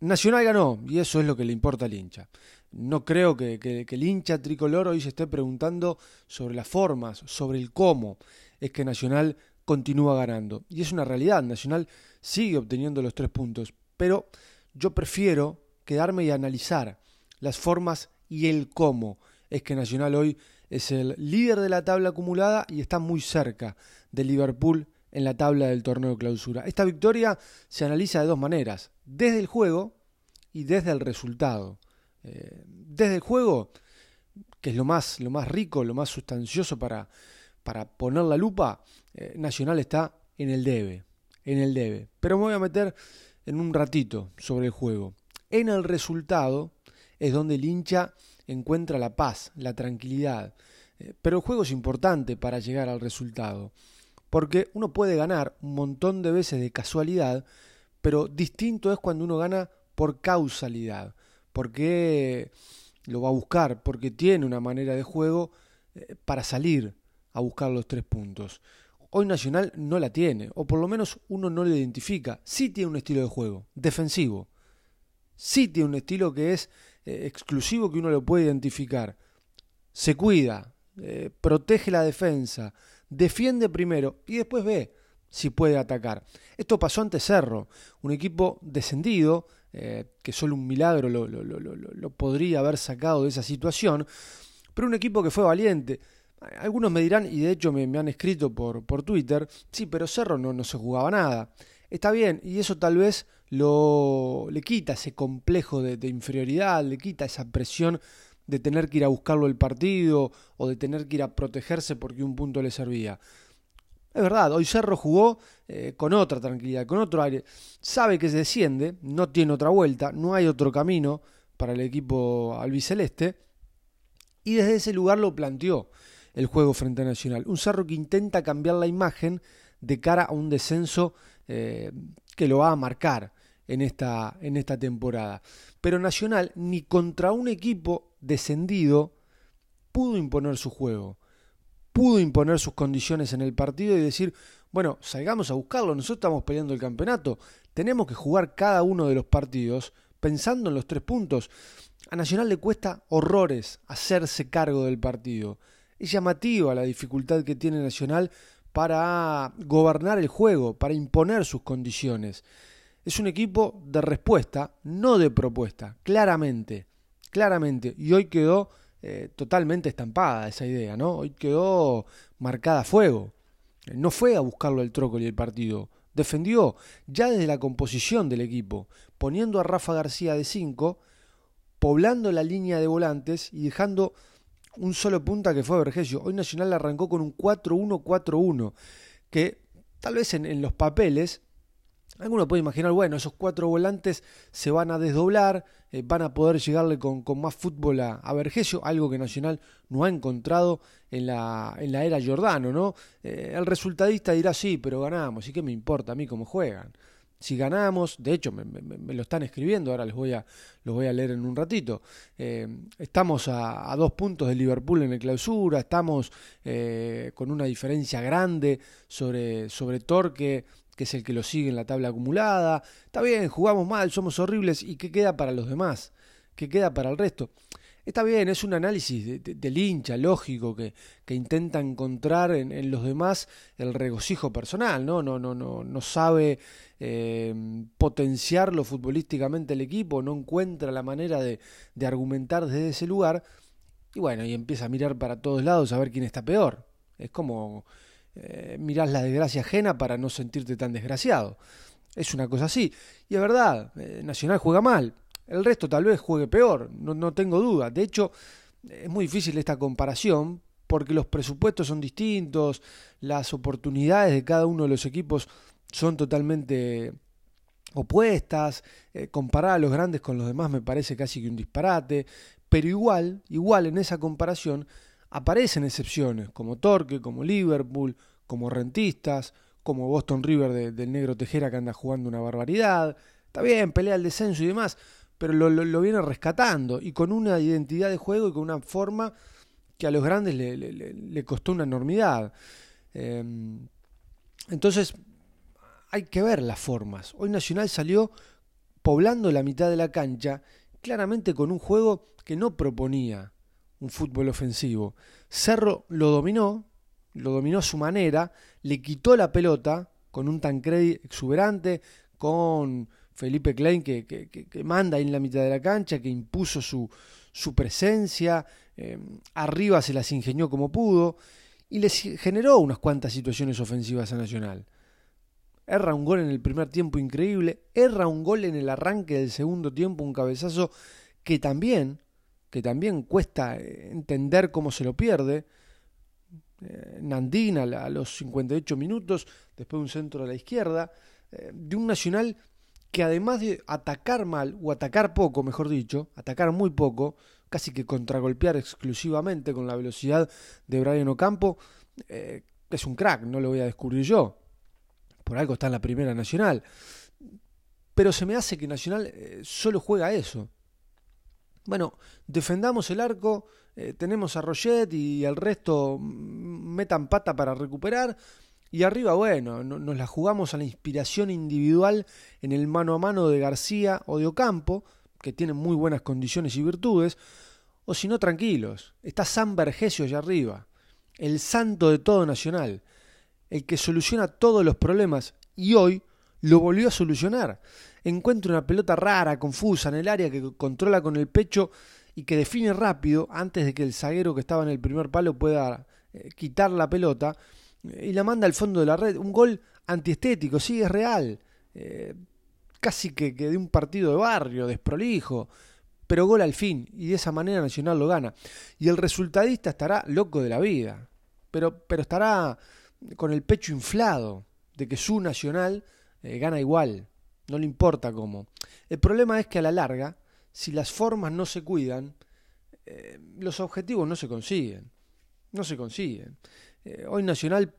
Nacional ganó, y eso es lo que le importa al hincha. No creo que, el hincha tricolor hoy se esté preguntando sobre las formas, sobre el cómo es que Nacional continúa ganando. Y es una realidad, Nacional sigue obteniendo los tres puntos, pero yo prefiero quedarme y analizar las formas y el cómo es que Nacional hoy es el líder de la tabla acumulada y está muy cerca de Liverpool en la tabla del torneo de clausura. Esta victoria se analiza de dos maneras, desde el juego y desde el resultado. Eh, desde el juego, que es lo más, lo más rico, lo más sustancioso para, para poner la lupa, eh, Nacional está en el debe, en el debe. Pero me voy a meter en un ratito sobre el juego. En el resultado es donde el hincha encuentra la paz, la tranquilidad. Eh, pero el juego es importante para llegar al resultado, porque uno puede ganar un montón de veces de casualidad, pero distinto es cuando uno gana por causalidad, porque lo va a buscar, porque tiene una manera de juego eh, para salir a buscar los tres puntos. Hoy Nacional no la tiene, o por lo menos uno no lo identifica. Sí tiene un estilo de juego, defensivo. Sí tiene un estilo que es eh, exclusivo que uno lo puede identificar. Se cuida, eh, protege la defensa, defiende primero y después ve si puede atacar. Esto pasó ante Cerro, un equipo descendido, eh, que solo un milagro lo, lo, podría haber sacado de esa situación, pero un equipo que fue valiente. Algunos me dirán, y de hecho me, han escrito por, por, Twitter, sí, pero Cerro no, no se jugaba nada. Está bien, y eso tal vez lo, le quita ese complejo de, inferioridad, le quita esa presión de tener que ir a buscarlo el partido o de tener que ir a protegerse porque un punto le servía. Es verdad, hoy Cerro jugó eh, con otra tranquilidad, con otro aire. Sabe que se desciende, no tiene otra vuelta, no hay otro camino para el equipo albiceleste. Y desde ese lugar lo planteó el juego frente a Nacional. Un Cerro que intenta cambiar la imagen de cara a un descenso eh, que lo va a marcar en esta, en esta temporada. Pero Nacional ni contra un equipo descendido pudo imponer su juego, pudo imponer sus condiciones en el partido y decir, bueno, salgamos a buscarlo, nosotros estamos peleando el campeonato, tenemos que jugar cada uno de los partidos pensando en los tres puntos. A Nacional le cuesta horrores hacerse cargo del partido. Es llamativa la dificultad que tiene Nacional para gobernar el juego, para imponer sus condiciones es un equipo de respuesta, no de propuesta, claramente, claramente. Y hoy quedó eh, totalmente estampada esa idea, ¿no? Hoy quedó marcada a fuego. No fue a buscarlo el y el partido, defendió ya desde la composición del equipo, poniendo a Rafa García de 5, poblando la línea de volantes y dejando un solo punta que fue Vergesio. Hoy Nacional arrancó con un 4-1-4-1, que tal vez en los papeles Alguno puede imaginar, bueno, esos cuatro volantes se van a desdoblar, eh, van a poder llegarle con, más fútbol a, a, Vergesio, algo que Nacional no ha encontrado en la, en la era Giordano, ¿no? Eh, el resultadista dirá, sí, pero ganamos, ¿y qué me importa a mí cómo juegan? Si ganamos, de hecho me, lo están escribiendo, ahora les voy a, los voy a leer en un ratito. Eh, estamos a, dos puntos de Liverpool en el clausura, estamos con una diferencia grande sobre, sobre Torque que es el que lo sigue en la tabla acumulada. Está bien, jugamos mal, somos horribles. ¿Y qué queda para los demás? ¿Qué queda para el resto? Está bien, es un análisis del hincha, lógico, que, que intenta encontrar en, los demás el regocijo personal, ¿no? No, no, no, no sabe eh, potenciarlo futbolísticamente el equipo, no encuentra la manera de, de argumentar desde ese lugar. Y bueno, y empieza a mirar para todos lados a ver quién está peor. Es como eh, mirás la desgracia ajena para no sentirte tan desgraciado. Es una cosa así. Y es verdad, eh, Nacional juega mal. El resto tal vez juegue peor, no, no tengo duda. De hecho, es muy difícil esta comparación porque los presupuestos son distintos, las oportunidades de cada uno de los equipos son totalmente opuestas, eh, comparar a los grandes con los demás me parece casi que un disparate, pero igual, igual en esa comparación Aparecen excepciones, como Torque, como Liverpool, como Rentistas, como Boston River del negro Tejera que anda jugando una barbaridad. Está bien, pelea el descenso y demás, pero lo, viene rescatando y con una identidad de juego y con una forma que a los grandes le, costó una enormidad. Em, entonces, hay que ver las formas. Hoy Nacional salió poblando la mitad de la cancha, claramente con un juego que no proponía un fútbol ofensivo. Cerro lo dominó, lo dominó a su manera, le quitó la pelota con un Tancredi exuberante, con Felipe Klein que, que, manda ahí en la mitad de la cancha, que impuso su, su presencia, eh, arriba se las ingenió como pudo y les generó unas cuantas situaciones ofensivas a Nacional. Erra un gol en el primer tiempo increíble, erra un gol en el arranque del segundo tiempo, un cabezazo que también, que también cuesta entender cómo se lo pierde. Eh, Nandina a los 58 minutos, después un centro a la izquierda, eh, de un Nacional que además de atacar mal, o atacar poco, mejor dicho, atacar muy poco, casi que contragolpear exclusivamente con la velocidad de Brian Ocampo, es un crack, no lo voy a descubrir yo por algo está en la Primera Nacional. Pero se me hace que Nacional eh, solo juega eso. Bueno, defendamos el arco, eh, tenemos a Roget y el resto metan pata para recuperar. Y arriba, bueno, nos la jugamos a la inspiración individual en el mano a mano de García o de Ocampo, que tienen muy buenas condiciones y virtudes. O si no, tranquilos, está San Vergesio allá arriba, el santo de todo Nacional el que soluciona todos los problemas y hoy lo volvió a solucionar. Encuentra una pelota rara, confusa en el área que controla con el pecho y que define rápido antes de que el zaguero que estaba en el primer palo pueda eh, quitar la pelota eh, y la manda al fondo de la red. Un gol antiestético, sí, es real. Eh, casi que, de un partido de barrio, desprolijo, pero gol al fin y de esa manera Nacional lo gana. Y el resultadista estará loco de la vida, pero, pero estará con el pecho inflado de que su nacional gana igual, no le importa cómo. El problema es que a la larga, si las formas no se cuidan, eh, los objetivos no se consiguen. No se consiguen. Eh, hoy Nacional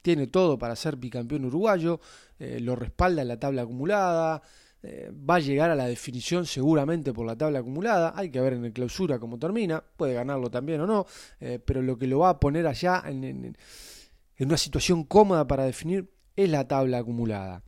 tiene todo para ser bicampeón uruguayo, lo respalda en la tabla acumulada, va a llegar a la definición seguramente por la tabla acumulada, hay que ver en el clausura cómo termina, puede ganarlo también o no, pero lo que lo va a poner allá en una situación cómoda para definir es la tabla acumulada.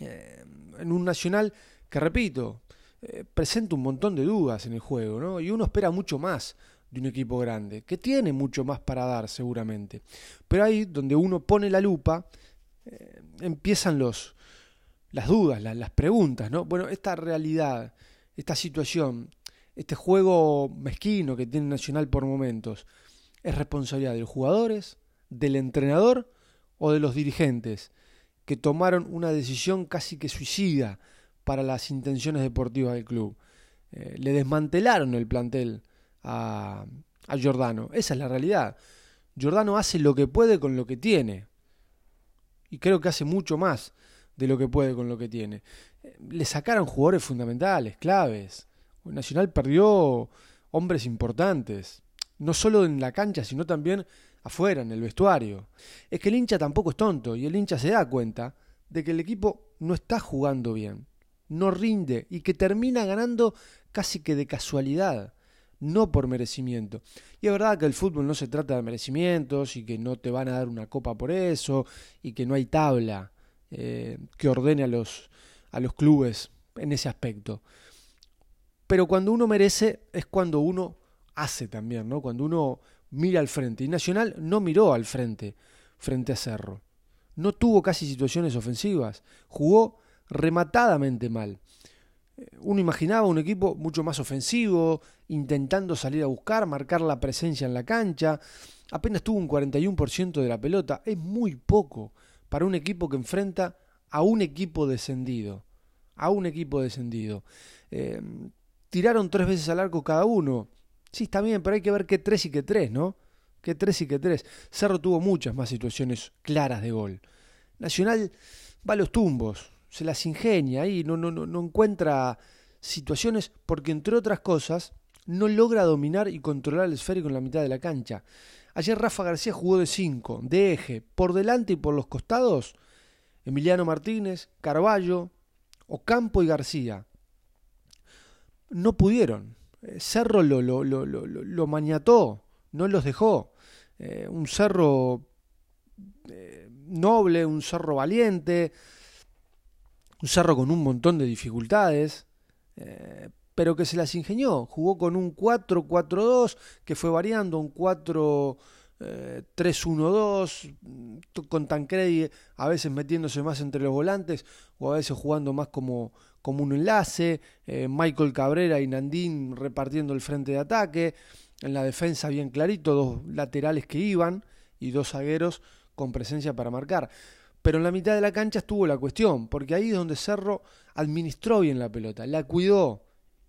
Eh, en un Nacional que, repito, eh, presenta un montón de dudas en el juego, ¿no? Y uno espera mucho más de un equipo grande, que tiene mucho más para dar seguramente. Pero ahí donde uno pone la lupa, eh, empiezan los, las dudas, las, las preguntas, ¿no? Bueno, esta realidad, esta situación, este juego mezquino que tiene Nacional por momentos, ¿es responsabilidad de los jugadores? del entrenador o de los dirigentes que tomaron una decisión casi que suicida para las intenciones deportivas del club. Eh, le desmantelaron el plantel a, a Giordano. Esa es la realidad. Giordano hace lo que puede con lo que tiene. Y creo que hace mucho más de lo que puede con lo que tiene. Eh, le sacaron jugadores fundamentales, claves. Nacional perdió hombres importantes. No solo en la cancha, sino también afuera, en el vestuario. Es que el hincha tampoco es tonto y el hincha se da cuenta de que el equipo no está jugando bien, no rinde y que termina ganando casi que de casualidad, no por merecimiento. Y es verdad que el fútbol no se trata de merecimientos y que no te van a dar una copa por eso y que no hay tabla eh, que ordene a los, a los clubes en ese aspecto. Pero cuando uno merece es cuando uno hace también, ¿no? Cuando uno mira al frente. Y Nacional no miró al frente, frente a Cerro. No tuvo casi situaciones ofensivas. Jugó rematadamente mal. Eh, uno imaginaba un equipo mucho más ofensivo, intentando salir a buscar, marcar la presencia en la cancha. Apenas tuvo un 41% de la pelota. Es muy poco para un equipo que enfrenta a un equipo descendido. A un equipo descendido. Eh, tiraron tres veces al arco cada uno. Sí, está bien, pero hay que ver qué tres y qué tres, ¿no? Qué tres y qué tres. Cerro tuvo muchas más situaciones claras de gol. Nacional va a los tumbos, se las ingenia y no, no, no, no encuentra situaciones porque, entre otras cosas, no logra dominar y controlar el esférico en la mitad de la cancha. Ayer Rafa García jugó de cinco, de eje, por delante y por los costados. Emiliano Martínez, Carballo, Ocampo y García. No pudieron. Eh, Cerro lo, lo, lo, lo, maniató, no los dejó. Eh, un cerro eh, noble, un cerro valiente, un Cerro con un montón de dificultades, eh, pero que se las ingenió. Jugó con un 4-4-2 que fue variando, un 4... 3-1-2, con Tancredi a veces metiéndose más entre los volantes o a veces jugando más como, como un enlace, eh, Michael Cabrera y Nandín repartiendo el frente de ataque, en la defensa bien clarito, dos laterales que iban y dos zagueros con presencia para marcar. Pero en la mitad de la cancha estuvo la cuestión, porque ahí es donde Cerro administró bien la pelota, la cuidó,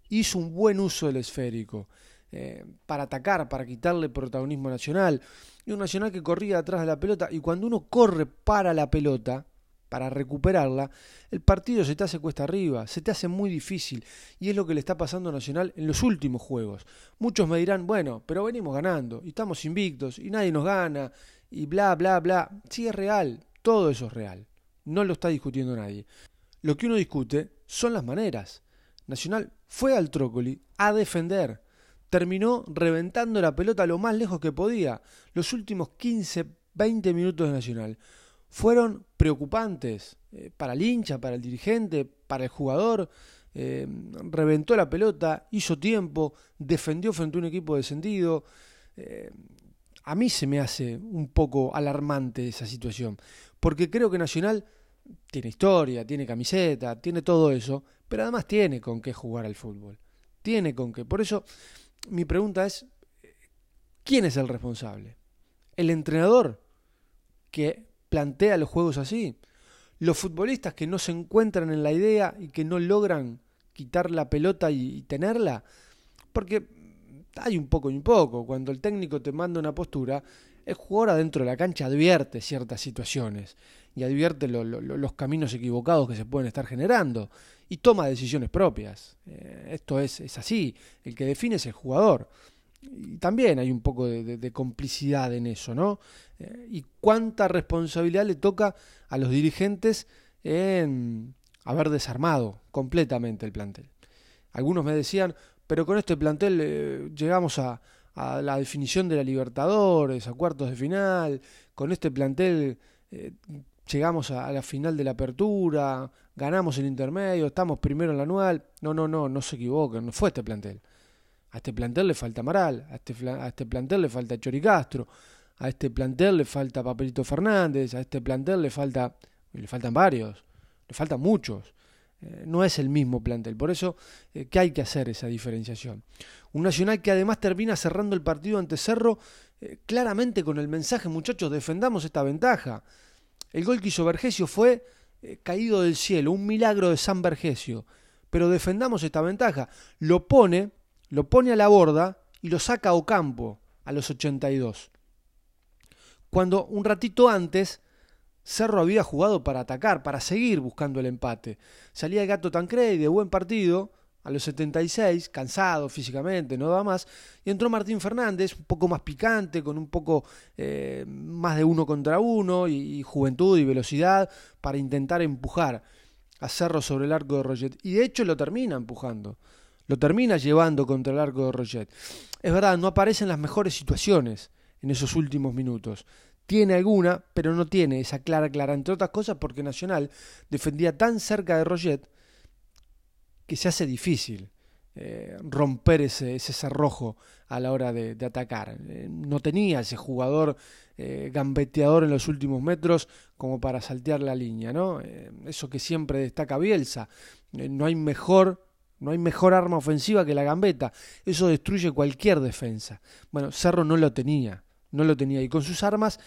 hizo un buen uso del esférico. Eh, para atacar, para quitarle protagonismo nacional. Y un nacional que corría atrás de la pelota. Y cuando uno corre para la pelota, para recuperarla, el partido se te hace cuesta arriba, se te hace muy difícil. Y es lo que le está pasando a Nacional en los últimos juegos. Muchos me dirán, bueno, pero venimos ganando, y estamos invictos, y nadie nos gana, y bla, bla, bla. Sí, es real, todo eso es real. No lo está discutiendo nadie. Lo que uno discute son las maneras. Nacional fue al Trócoli a defender terminó reventando la pelota lo más lejos que podía. Los últimos 15, 20 minutos de Nacional fueron preocupantes eh, para el hincha, para el dirigente, para el jugador. Eh, reventó la pelota, hizo tiempo, defendió frente a un equipo descendido. Eh, a mí se me hace un poco alarmante esa situación, porque creo que Nacional tiene historia, tiene camiseta, tiene todo eso, pero además tiene con qué jugar al fútbol. Tiene con qué. Por eso mi pregunta es, ¿quién es el responsable? ¿El entrenador que plantea los juegos así? ¿Los futbolistas que no se encuentran en la idea y que no logran quitar la pelota y, tenerla? Porque hay un poco y un poco. Cuando el técnico te manda una postura, el jugador adentro de la cancha advierte ciertas situaciones y advierte los caminos equivocados que se pueden estar generando y toma decisiones propias. Eh, esto es, es, así, el que define es el jugador. Y también hay un poco de, complicidad en eso, ¿no? Eh, y cuánta responsabilidad le toca a los dirigentes en haber desarmado completamente el plantel. Algunos me decían, pero con este plantel eh, llegamos a, a, la definición de la Libertadores, a cuartos de final, con este plantel llegamos a, la final de la apertura, ganamos el intermedio, estamos primero en la anual. No, no, no, no se equivoquen, no fue este plantel. A este plantel le falta Amaral, a este, a este plantel le falta Chori Castro, a este plantel le falta Papelito Fernández, a este plantel le falta, le faltan varios, le faltan muchos. Eh, no es el mismo plantel, por eso eh, que hay que hacer esa diferenciación. Un Nacional que además termina cerrando el partido ante Cerro eh, claramente con el mensaje, muchachos, defendamos esta ventaja. El gol que hizo Vergesio fue eh, caído del cielo, un milagro de San Vergesio. Pero defendamos esta ventaja. Lo pone, lo pone a la borda y lo saca a Ocampo a los 82. Cuando un ratito antes Cerro había jugado para atacar, para seguir buscando el empate. Salía el gato Tancredi de buen partido, a los 76, cansado físicamente, no daba más, y entró Martín Fernández, un poco más picante, con un poco eh, más de uno contra uno, y, juventud y velocidad, para intentar empujar a Cerro sobre el arco de Roget. Y de hecho lo termina empujando, lo termina llevando contra el arco de Roget. Es verdad, no aparecen las mejores situaciones en esos últimos minutos. Tiene alguna, pero no tiene esa clara, clara, entre otras cosas porque Nacional defendía tan cerca de Roget que se hace difícil eh, romper ese, ese, cerrojo a la hora de, atacar. Eh, no tenía ese jugador eh, gambeteador en los últimos metros como para saltear la línea, ¿no? eso que siempre destaca Bielsa. no hay mejor no hay mejor arma ofensiva que la gambeta. Eso destruye cualquier defensa. Bueno, Cerro no lo tenía, no lo tenía. Y con sus armas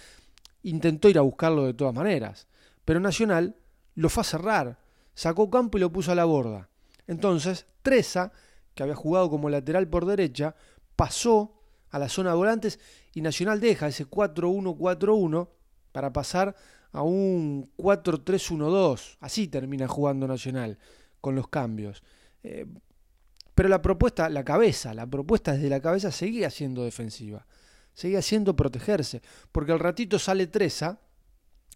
intentó ir a buscarlo de todas maneras. Pero Nacional lo fue a cerrar. Sacó campo y lo puso a la borda. Entonces, Treza, que había jugado como lateral por derecha, pasó a la zona de volantes y Nacional deja ese 4-1-4-1 para pasar a un 4-3-1-2. Así termina jugando Nacional con los cambios. Eh, pero la propuesta, la cabeza, la propuesta desde la cabeza seguía siendo defensiva. Seguía siendo protegerse. Porque al ratito sale Treza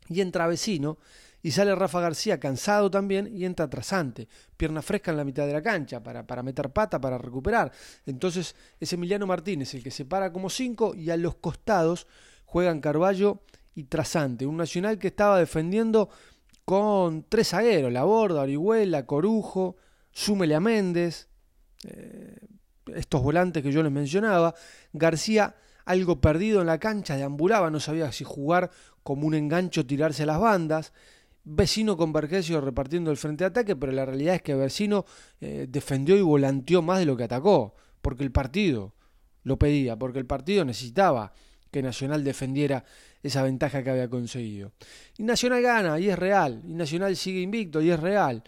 y entra Vecino y sale Rafa García cansado también y entra trasante, pierna fresca en la mitad de la cancha para, para meter pata, para recuperar. Entonces es Emiliano Martínez el que se para como cinco y a los costados juegan Carballo y Trasante, un nacional que estaba defendiendo con tres zagueros, La Borda, Orihuela, Corujo, súmele a Méndez, eh, estos volantes que yo les mencionaba, García algo perdido en la cancha, deambulaba, no sabía si jugar como un engancho tirarse a las bandas, Vecino con repartiendo el frente de ataque, pero la realidad es que Vecino eh, defendió y volanteó más de lo que atacó, porque el partido lo pedía, porque el partido necesitaba que Nacional defendiera esa ventaja que había conseguido. Y Nacional gana, y es real, y Nacional sigue invicto, y es real.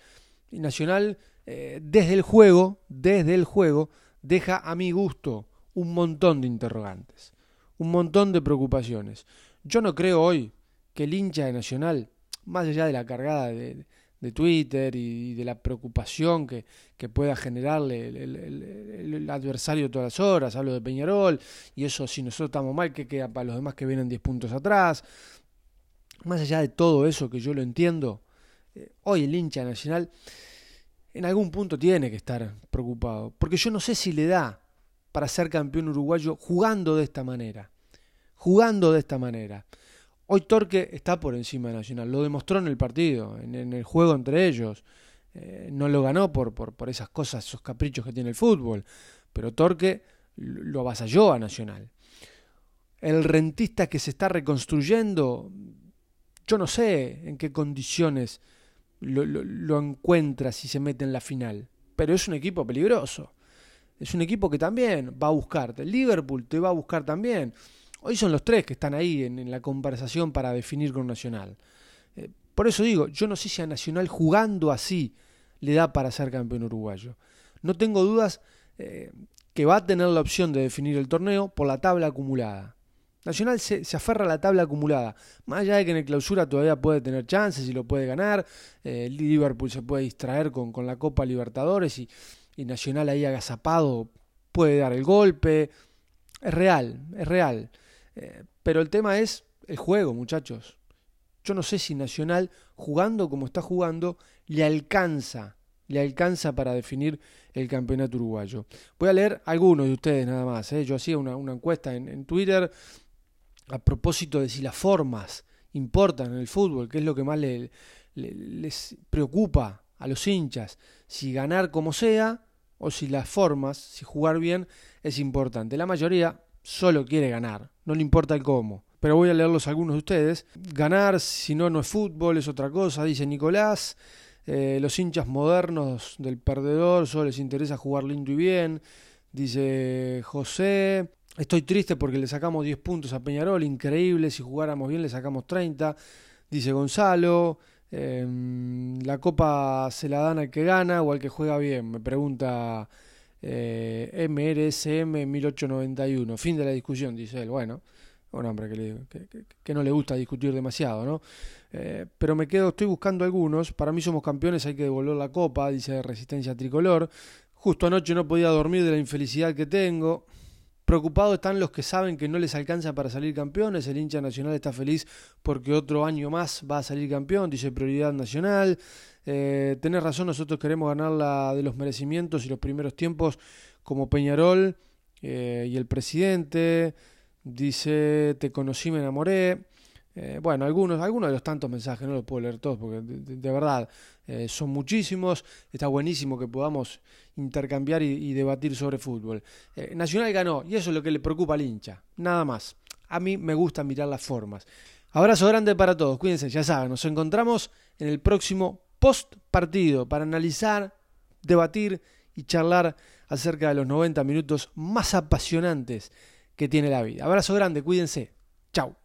Y Nacional, eh, desde el juego, desde el juego, deja a mi gusto un montón de interrogantes, un montón de preocupaciones. Yo no creo hoy que el hincha de Nacional, más allá de la cargada de, de Twitter y de la preocupación que, pueda generarle el, adversario todas las horas, hablo de Peñarol, y eso si nosotros estamos mal, que queda para los demás que vienen 10 puntos atrás? Más allá de todo eso que yo lo entiendo, eh, hoy el hincha nacional en algún punto tiene que estar preocupado, porque yo no sé si le da para ser campeón uruguayo jugando de esta manera, jugando de esta manera. Hoy Torque está por encima de Nacional, lo demostró en el partido, en, el juego entre ellos. Eh, no lo ganó por, esas cosas, esos caprichos que tiene el fútbol, pero Torque lo avasalló a Nacional. El rentista que se está reconstruyendo, yo no sé en qué condiciones lo, lo encuentra si se mete en la final, pero es un equipo peligroso. Es un equipo que también va a buscarte. Liverpool te va a buscar también. Hoy son los tres que están ahí en, la conversación para definir con Nacional. Eh, por eso digo, yo no sé si a Nacional jugando así le da para ser campeón uruguayo. No tengo dudas eh, que va a tener la opción de definir el torneo por la tabla acumulada. Nacional se, aferra a la tabla acumulada. Más allá de que en el clausura todavía puede tener chances y lo puede ganar, eh, Liverpool se puede distraer con, con la Copa Libertadores y, y Nacional ahí agazapado puede dar el golpe. Es real, es real. Pero el tema es el juego, muchachos. Yo no sé si Nacional, jugando como está jugando, le alcanza, le alcanza para definir el campeonato uruguayo. Voy a leer algunos de ustedes nada más. ¿eh? Yo hacía una, encuesta en, Twitter a propósito de si las formas importan en el fútbol, que es lo que más les preocupa a los hinchas, si ganar como sea o si las formas, si jugar bien es importante. La mayoría solo quiere ganar, no le importa el cómo. Pero voy a leerlos algunos de ustedes. Ganar, si no, no es fútbol, es otra cosa, dice Nicolás. Eh, los hinchas modernos del perdedor solo les interesa jugar lindo y bien, dice José. Estoy triste porque le sacamos 10 puntos a Peñarol, increíble, si jugáramos bien le sacamos 30, dice Gonzalo. Em, la copa se la dan al que gana o al que juega bien, me pregunta eh, MRSM 1891. Fin de la discusión, dice él. Bueno, un hombre que, no le gusta discutir demasiado, ¿no? Eh, pero me quedo, estoy buscando algunos. Para mí somos campeones, hay que devolver la copa, dice Resistencia Tricolor. Justo anoche no podía dormir de la infelicidad que tengo. Preocupados están los que saben que no les alcanza para salir campeones. El hincha nacional está feliz porque otro año más va a salir campeón, dice Prioridad Nacional. Eh, tenés razón, nosotros queremos ganar la de los merecimientos y los primeros tiempos como Peñarol eh, y el presidente. Dice, te conocí, me enamoré. Eh, bueno, algunos, algunos de los tantos mensajes, no los puedo leer todos porque de, verdad eh, son muchísimos. Está buenísimo que podamos intercambiar y, debatir sobre fútbol. Nacional ganó y eso es lo que le preocupa al hincha, nada más. A mí me gusta mirar las formas. Abrazo grande para todos, cuídense, ya saben, nos encontramos en el próximo post partido para analizar, debatir y charlar acerca de los 90 minutos más apasionantes que tiene la vida. Abrazo grande, cuídense. Chau.